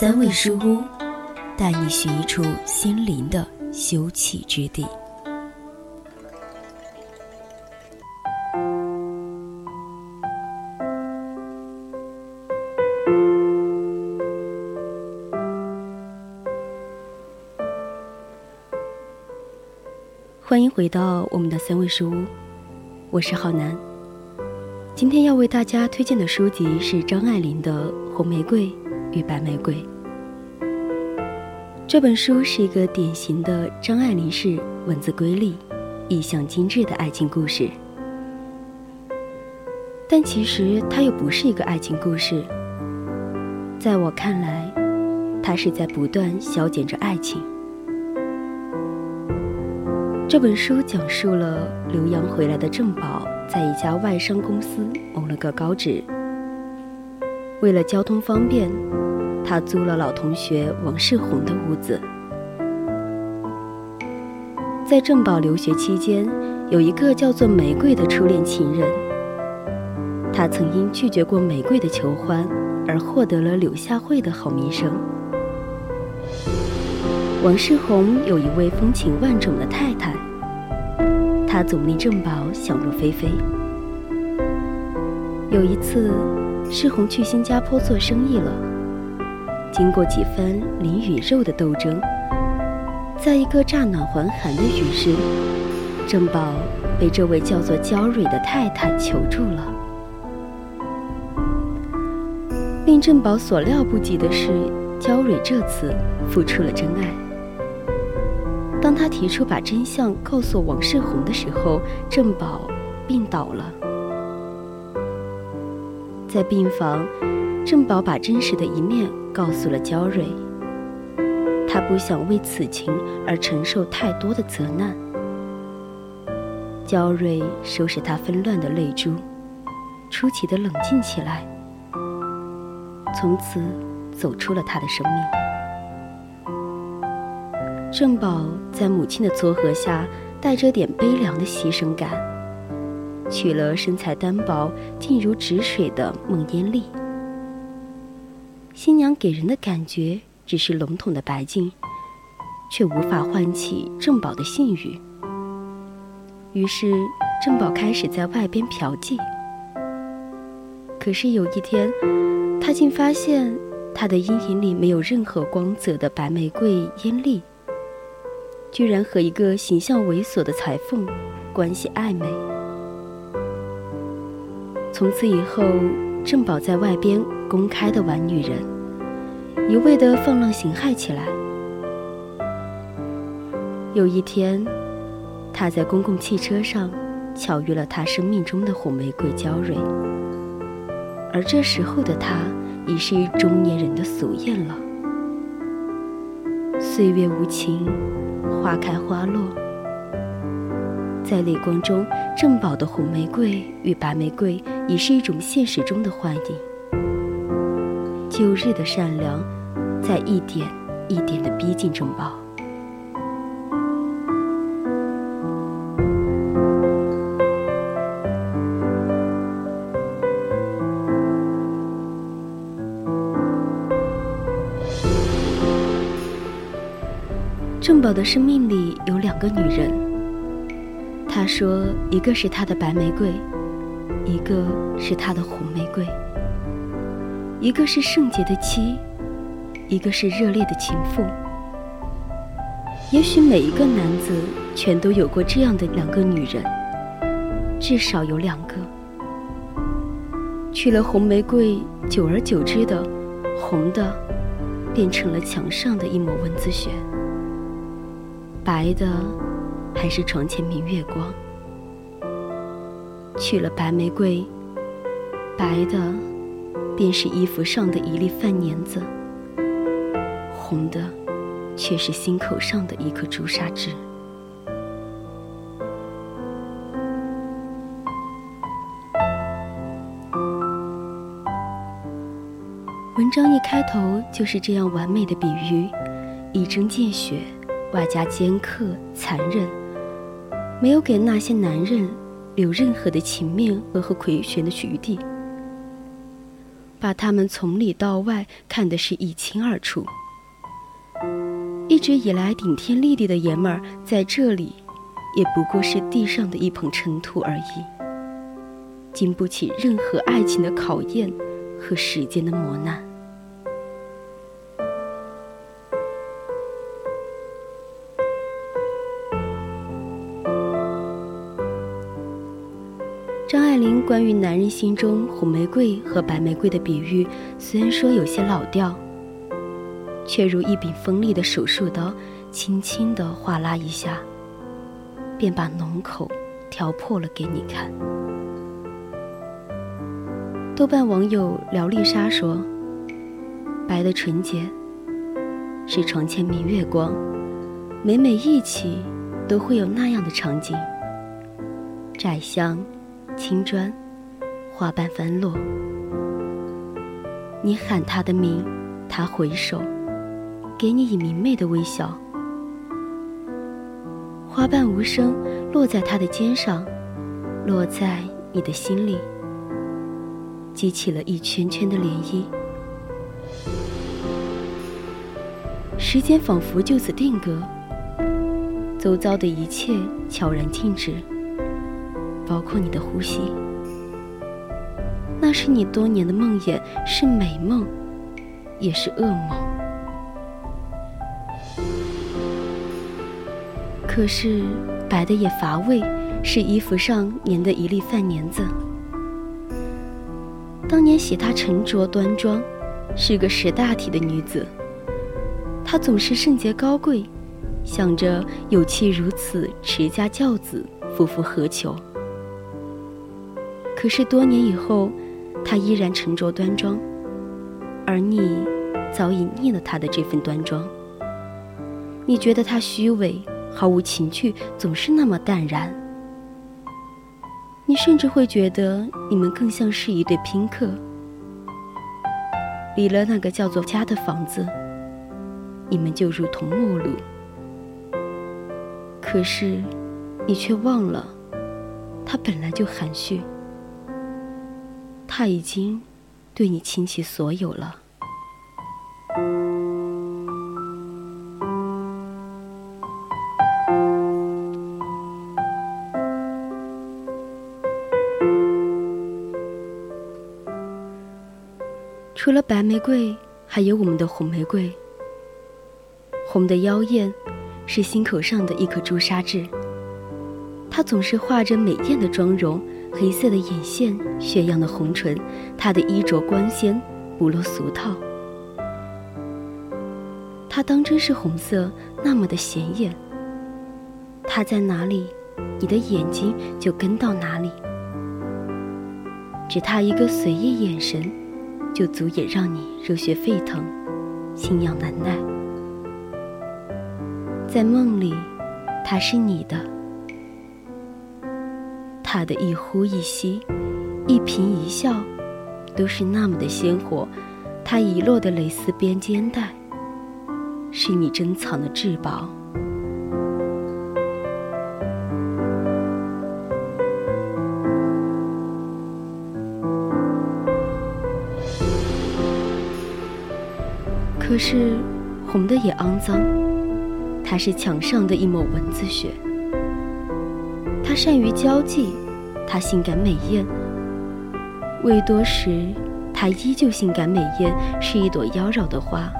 三味书屋，带你寻一处心灵的休憩之地。欢迎回到我们的三味书屋，我是浩南。今天要为大家推荐的书籍是张爱玲的《红玫瑰与白玫瑰》。这本书是一个典型的张爱玲式文字瑰丽、意象精致的爱情故事，但其实它又不是一个爱情故事。在我看来，它是在不断消减着爱情。这本书讲述了留洋回来的郑宝在一家外商公司谋了个高职。为了交通方便，他租了老同学王世宏的屋子。在郑宝留学期间，有一个叫做玫瑰的初恋情人。他曾因拒绝过玫瑰的求欢，而获得了柳下惠的好名声。王世宏有一位风情万种的太太，他总令郑宝想入非非。有一次，世宏去新加坡做生意了，经过几番灵与肉的斗争，在一个乍暖还寒的雨时，郑宝被这位叫做焦蕊的太太求助了。令郑宝所料不及的是，焦蕊这次付出了真爱。当他提出把真相告诉王世宏的时候，郑宝病倒了。在病房，郑宝把真实的一面告诉了焦蕊。他不想为此情而承受太多的责难。焦蕊收拾他纷乱的泪珠，出奇的冷静起来，从此走出了他的生命。郑宝在母亲的撮合下，带着点悲凉的牺牲感，娶了身材单薄、静如止水的孟烟丽。新娘给人的感觉只是笼统的白净，却无法唤起郑宝的性欲。于是，郑宝开始在外边嫖妓。可是有一天，他竟发现他的阴影里没有任何光泽的白玫瑰烟丽。居然和一个形象猥琐的裁缝关系暧昧。从此以后，郑宝在外边公开的玩女人，一味的放浪形骸起来。有一天，他在公共汽车上巧遇了他生命中的红玫瑰娇蕊，而这时候的他已是中年人的俗艳了。岁月无情。花开花落，在泪光中，郑宝的红玫瑰与白玫瑰已是一种现实中的幻影。旧日的善良，在一点一点的逼近郑宝。郑宝的生命里有两个女人。他说，一个是他的白玫瑰，一个是他的红玫瑰。一个是圣洁的妻，一个是热烈的情妇。也许每一个男子全都有过这样的两个女人，至少有两个。娶了红玫瑰，久而久之的，红的变成了墙上的一抹蚊子血。白的，还是床前明月光。娶了白玫瑰，白的，便是衣服上的一粒饭粘子；红的，却是心口上的一颗朱砂痣。文章一开头就是这样完美的比喻，一针见血，外加尖刻残忍，没有给那些男人留任何的情面和和回旋的余地，把他们从里到外看的是一清二楚。一直以来顶天立地的爷们儿，在这里，也不过是地上的一捧尘土而已，经不起任何爱情的考验和时间的磨难。林关于男人心中红玫瑰和白玫瑰的比喻，虽然说有些老调，却如一柄锋利的手术刀，轻轻地划拉一下，便把脓口挑破了给你看。豆瓣网友廖丽莎说：“白的纯洁，是床前明月光，每每忆起，都会有那样的场景。窄巷。”青砖，花瓣翻落。你喊他的名，他回首，给你以明媚的微笑。花瓣无声落在他的肩上，落在你的心里，激起了一圈圈的涟漪。时间仿佛就此定格，周遭的一切悄然静止。包括你的呼吸，那是你多年的梦魇，是美梦，也是噩梦。可是白的也乏味，是衣服上粘的一粒饭粘子。当年喜她沉着端庄，是个识大体的女子。她总是圣洁高贵，想着有妻如此，持家教子，夫复何求？可是多年以后，他依然沉着端庄，而你早已腻了他的这份端庄。你觉得他虚伪，毫无情趣，总是那么淡然。你甚至会觉得你们更像是一对宾客，离了那个叫做家的房子，你们就如同陌路。可是，你却忘了，他本来就含蓄。他已经对你倾其所有了。除了白玫瑰，还有我们的红玫瑰。红的妖艳，是心口上的一颗朱砂痣。它总是画着美艳的妆容。黑色的眼线，雪样的红唇，她的衣着光鲜，不落俗套。她当真是红色，那么的显眼。她在哪里，你的眼睛就跟到哪里。只她一个随意眼神，就足以让你热血沸腾，心痒难耐。在梦里，她是你的。他的一呼一吸，一颦一笑，都是那么的鲜活。他遗落的蕾丝边肩带，是你珍藏的至宝。可是，红的也肮脏，它是墙上的一抹蚊子血。善于交际，他性感美艳。未多时，他依旧性感美艳，是一朵妖娆的花。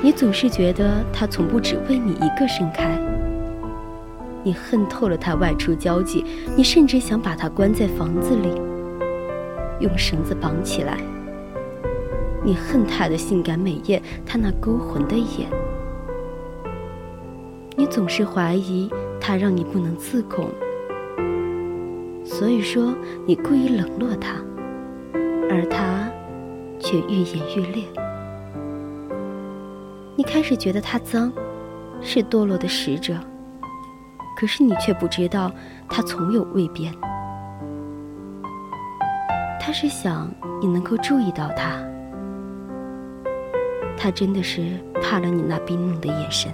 你总是觉得他从不只为你一个盛开。你恨透了他外出交际，你甚至想把他关在房子里，用绳子绑起来。你恨他的性感美艳，他那勾魂的眼。你总是怀疑。他让你不能自控，所以说你故意冷落他，而他却愈演愈烈。你开始觉得它脏，是堕落的使者。可是你却不知道，它从有未变。他是想你能够注意到他，他真的是怕了你那冰冷的眼神。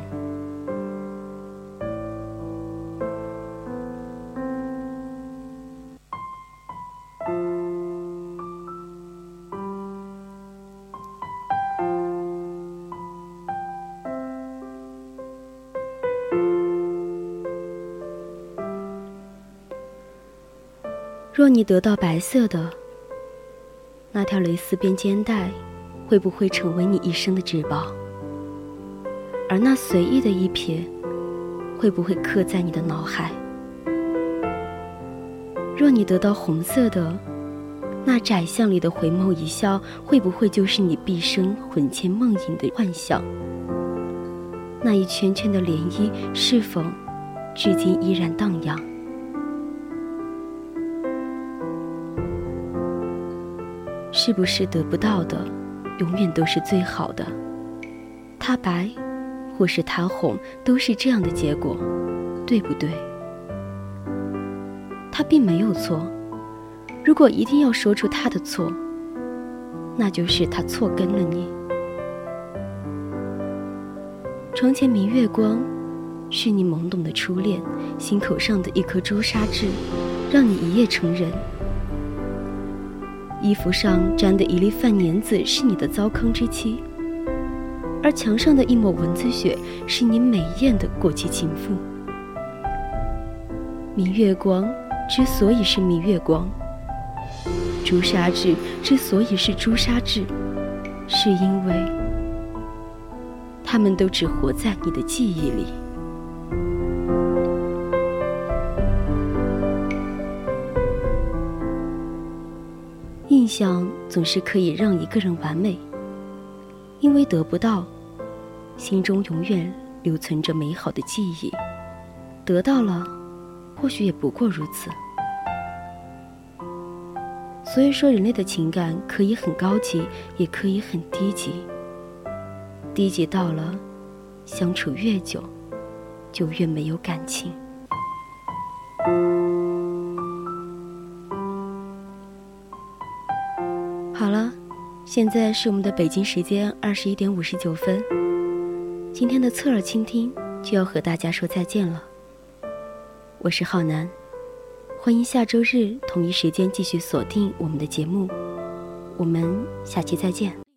若你得到白色的那条蕾丝边肩带，会不会成为你一生的至宝？而那随意的一瞥，会不会刻在你的脑海？若你得到红色的那窄巷里的回眸一笑，会不会就是你毕生魂牵梦萦的幻想？那一圈圈的涟漪，是否至今依然荡漾？是不是得不到的，永远都是最好的？他白，或是他红，都是这样的结果，对不对？他并没有错。如果一定要说出他的错，那就是他错跟了你。床前明月光，是你懵懂的初恋，心口上的一颗朱砂痣，让你一夜成人。衣服上沾的一粒饭粘子是你的糟糠之妻，而墙上的一抹蚊子血是你美艳的过期情妇。明月光之所以是明月光，朱砂痣之所以是朱砂痣，是因为他们都只活在你的记忆里。想总是可以让一个人完美，因为得不到，心中永远留存着美好的记忆；得到了，或许也不过如此。所以说，人类的情感可以很高级，也可以很低级。低级到了，相处越久，就越没有感情。现在是我们的北京时间二十一点五十九分。今天的侧耳倾听就要和大家说再见了。我是浩南，欢迎下周日同一时间继续锁定我们的节目。我们下期再见。